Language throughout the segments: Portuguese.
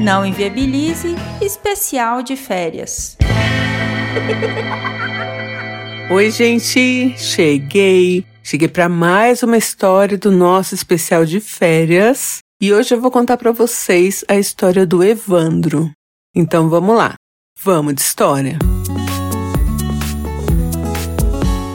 Não inviabilize especial de férias. Oi, gente, cheguei. Cheguei para mais uma história do nosso especial de férias. E hoje eu vou contar para vocês a história do Evandro. Então vamos lá. Vamos de história.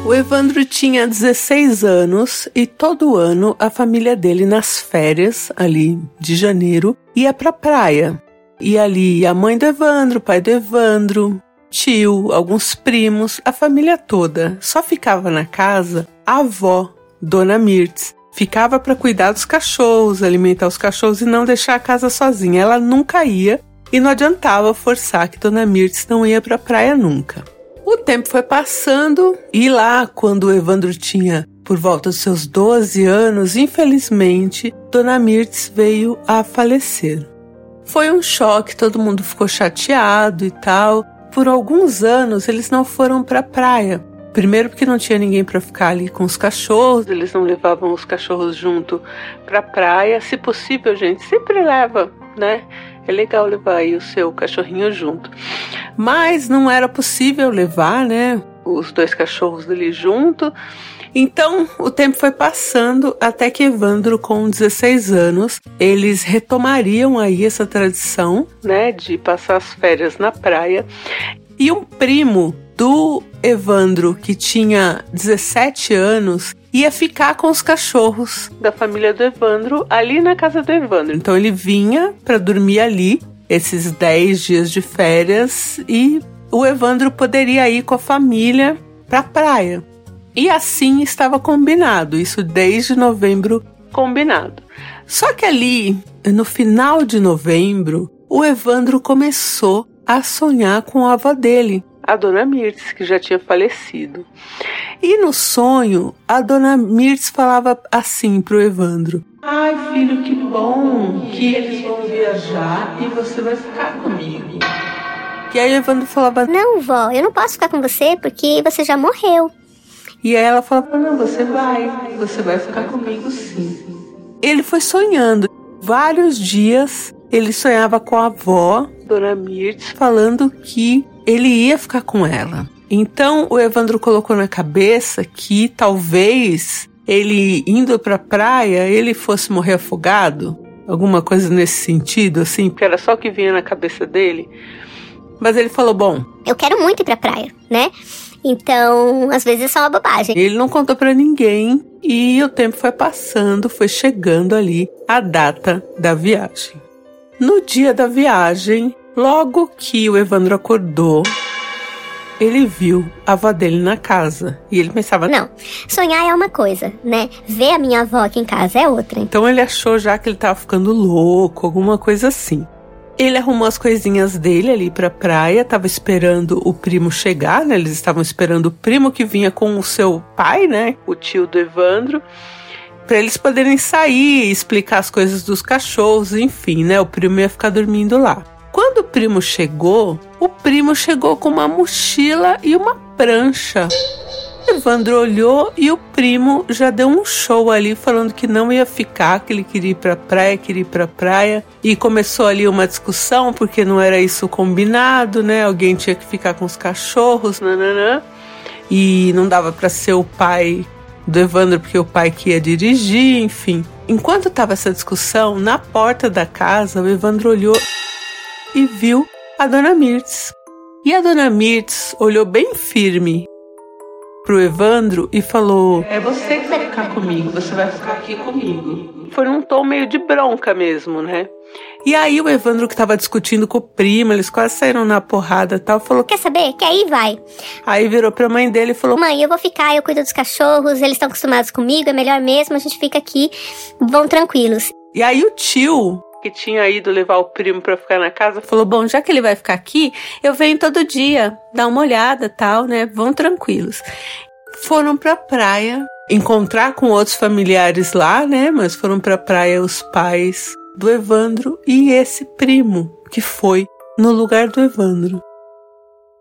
O Evandro tinha 16 anos e todo ano a família dele nas férias ali de janeiro ia pra praia. E ali a mãe do Evandro, o pai do Evandro, tio, alguns primos, a família toda. Só ficava na casa a avó, Dona Mirtz. Ficava para cuidar dos cachorros, alimentar os cachorros e não deixar a casa sozinha. Ela nunca ia e não adiantava forçar que Dona Mirtz não ia para a praia nunca. O tempo foi passando e lá, quando o Evandro tinha por volta dos seus 12 anos, infelizmente, Dona Mirtz veio a falecer. Foi um choque, todo mundo ficou chateado e tal. Por alguns anos eles não foram para a praia. Primeiro porque não tinha ninguém para ficar ali com os cachorros, eles não levavam os cachorros junto para a praia. Se possível, gente, sempre leva, né? É legal levar aí o seu cachorrinho junto. Mas não era possível levar, né? Os dois cachorros dele junto. Então, o tempo foi passando até que Evandro, com 16 anos, eles retomariam aí essa tradição, né, de passar as férias na praia. E um primo do Evandro, que tinha 17 anos, ia ficar com os cachorros da família do Evandro ali na casa do Evandro. Então ele vinha para dormir ali esses 10 dias de férias e o Evandro poderia ir com a família para a praia. E assim estava combinado, isso desde novembro combinado. Só que ali, no final de novembro, o Evandro começou a sonhar com a avó dele, a dona Mirtz, que já tinha falecido. E no sonho, a dona Mirtz falava assim pro Evandro: Ai, filho, que bom que eles vão viajar e você vai ficar comigo. E aí o Evandro falava: Não, vó, eu não posso ficar com você porque você já morreu. E aí ela falava: Não, você vai, você vai ficar comigo sim. Ele foi sonhando. Vários dias ele sonhava com a avó, Dona Mirtz, falando que ele ia ficar com ela. Então o Evandro colocou na cabeça que talvez ele indo para a praia ele fosse morrer afogado, alguma coisa nesse sentido, assim, porque era só o que vinha na cabeça dele. Mas ele falou: Bom, eu quero muito ir para a praia, né? Então, às vezes é só uma bobagem. Ele não contou para ninguém e o tempo foi passando, foi chegando ali a data da viagem. No dia da viagem, logo que o Evandro acordou, ele viu a avó dele na casa e ele pensava: Não, sonhar é uma coisa, né? Ver a minha avó aqui em casa é outra. Então ele achou já que ele tava ficando louco, alguma coisa assim. Ele arrumou as coisinhas dele ali pra praia, tava esperando o primo chegar, né? Eles estavam esperando o primo que vinha com o seu pai, né? O tio do Evandro. Pra eles poderem sair, explicar as coisas dos cachorros, enfim, né? O primo ia ficar dormindo lá. Quando o primo chegou, o primo chegou com uma mochila e uma prancha. Evandro olhou e o primo já deu um show ali falando que não ia ficar, que ele queria ir pra praia, queria ir pra praia. E começou ali uma discussão, porque não era isso combinado, né? Alguém tinha que ficar com os cachorros, nananã. E não dava para ser o pai do Evandro, porque o pai que ia dirigir, enfim. Enquanto tava essa discussão, na porta da casa, o Evandro olhou e viu a dona Mirtz. E a dona Mirtz olhou bem firme pro Evandro e falou: É você que vai ficar comigo, você vai ficar aqui comigo. Foi num tom meio de bronca mesmo, né? E aí o Evandro que tava discutindo com o primo, eles quase saíram na porrada e tal, falou: Quer saber? Que aí vai. Aí virou pra mãe dele e falou: Mãe, eu vou ficar, eu cuido dos cachorros, eles estão acostumados comigo, é melhor mesmo, a gente fica aqui, vão tranquilos. E aí o tio, que tinha ido levar o primo para ficar na casa, falou: Bom, já que ele vai ficar aqui, eu venho todo dia dar uma olhada, tal, né? Vão tranquilos. Foram pra praia encontrar com outros familiares lá, né? Mas foram pra praia os pais do Evandro e esse primo que foi no lugar do Evandro.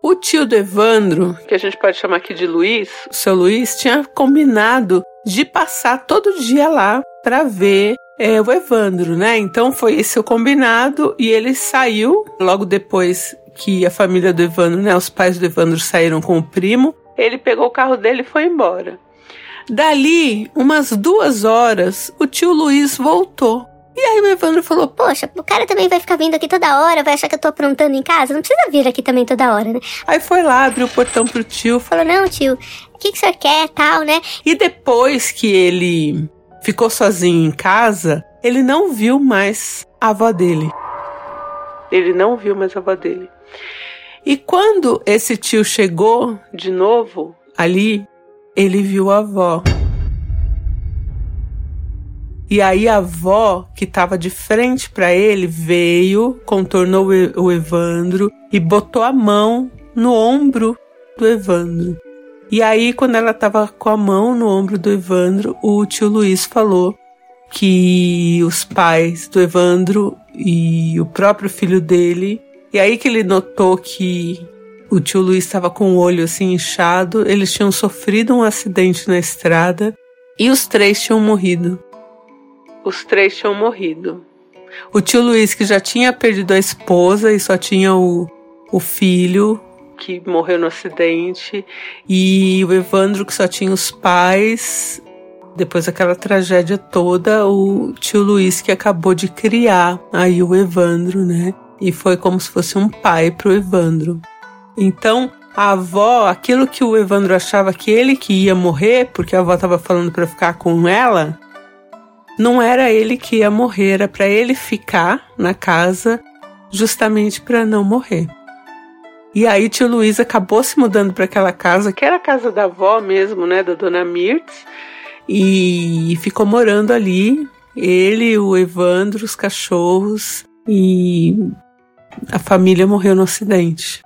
O tio do Evandro, que a gente pode chamar aqui de Luiz, o seu Luiz, tinha combinado de passar todo dia lá para ver é, o Evandro, né? Então foi esse o combinado e ele saiu logo depois que a família do Evandro, né? Os pais do Evandro saíram com o primo. Ele pegou o carro dele e foi embora. Dali, umas duas horas, o tio Luiz voltou. E aí o Evandro falou: Poxa, o cara também vai ficar vindo aqui toda hora, vai achar que eu tô aprontando em casa? Não precisa vir aqui também toda hora, né? Aí foi lá, abriu o portão pro tio. Falou: Não, tio, o que, que o senhor quer, tal, né? E depois que ele ficou sozinho em casa, ele não viu mais a avó dele. Ele não viu mais a avó dele. E quando esse tio chegou de novo ali, ele viu a avó. E aí a avó, que estava de frente para ele, veio, contornou o Evandro e botou a mão no ombro do Evandro. E aí, quando ela estava com a mão no ombro do Evandro, o tio Luiz falou que os pais do Evandro e o próprio filho dele. E aí que ele notou que o tio Luiz estava com o olho assim inchado, eles tinham sofrido um acidente na estrada e os três tinham morrido os três tinham morrido. O tio Luiz, que já tinha perdido a esposa e só tinha o, o filho, que morreu no acidente, e o Evandro, que só tinha os pais. Depois daquela tragédia toda, o tio Luiz, que acabou de criar aí o Evandro, né? E foi como se fosse um pai pro Evandro. Então, a avó, aquilo que o Evandro achava que ele que ia morrer, porque a avó estava falando para ficar com ela, não era ele que ia morrer, era para ele ficar na casa justamente para não morrer. E aí tio Luiz acabou se mudando para aquela casa, que era a casa da avó mesmo, né, da dona Mirtz, e ficou morando ali, ele, o Evandro, os cachorros e a família morreu no acidente.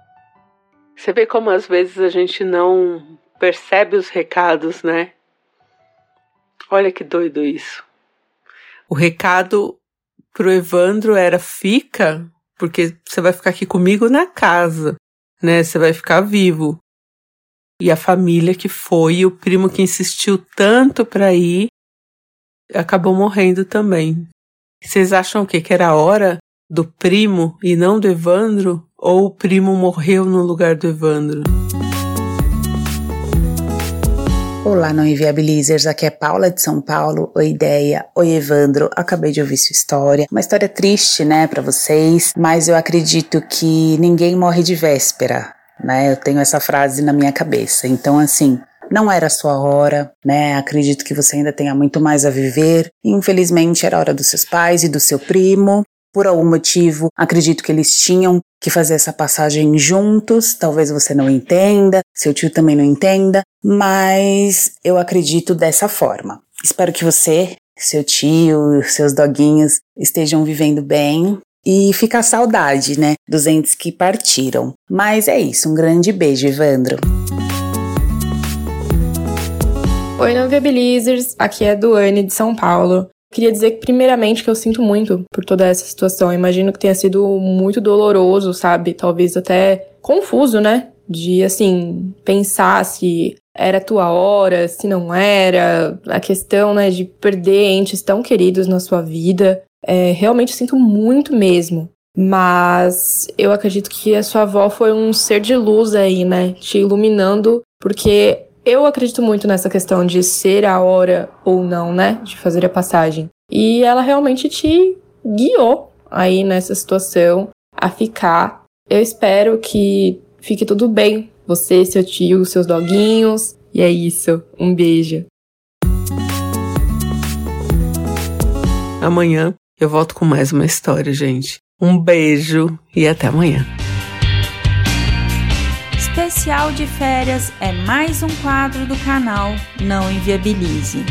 Você vê como às vezes a gente não percebe os recados, né? Olha que doido isso. O recado pro Evandro era fica, porque você vai ficar aqui comigo na casa, né? Você vai ficar vivo. E a família que foi, e o primo que insistiu tanto para ir, acabou morrendo também. Vocês acham o quê? Que era a hora do primo e não do Evandro? Ou o primo morreu no lugar do Evandro? Olá, não inviabilizers, aqui é Paula de São Paulo. Oi, Ideia. Oi, Evandro. Acabei de ouvir sua história. Uma história triste, né, para vocês, mas eu acredito que ninguém morre de véspera, né? Eu tenho essa frase na minha cabeça. Então, assim, não era a sua hora, né? Acredito que você ainda tenha muito mais a viver. Infelizmente, era a hora dos seus pais e do seu primo. Por algum motivo, acredito que eles tinham que fazer essa passagem juntos. Talvez você não entenda, seu tio também não entenda, mas eu acredito dessa forma. Espero que você, seu tio, seus doguinhos estejam vivendo bem e fica a saudade, né, dos entes que partiram. Mas é isso, um grande beijo, Evandro. Oi, não viabilizers, aqui é a Duane de São Paulo. Queria dizer que, primeiramente, que eu sinto muito por toda essa situação. Eu imagino que tenha sido muito doloroso, sabe? Talvez até confuso, né? De, assim, pensar se era tua hora, se não era. A questão, né, de perder entes tão queridos na sua vida. É, realmente sinto muito mesmo. Mas eu acredito que a sua avó foi um ser de luz aí, né? Te iluminando, porque eu acredito muito nessa questão de ser a hora ou não, né? De fazer a passagem. E ela realmente te guiou aí nessa situação a ficar. Eu espero que fique tudo bem. Você, seu tio, seus doguinhos. E é isso. Um beijo. Amanhã eu volto com mais uma história, gente. Um beijo e até amanhã especial de férias é mais um quadro do canal Não Inviabilize.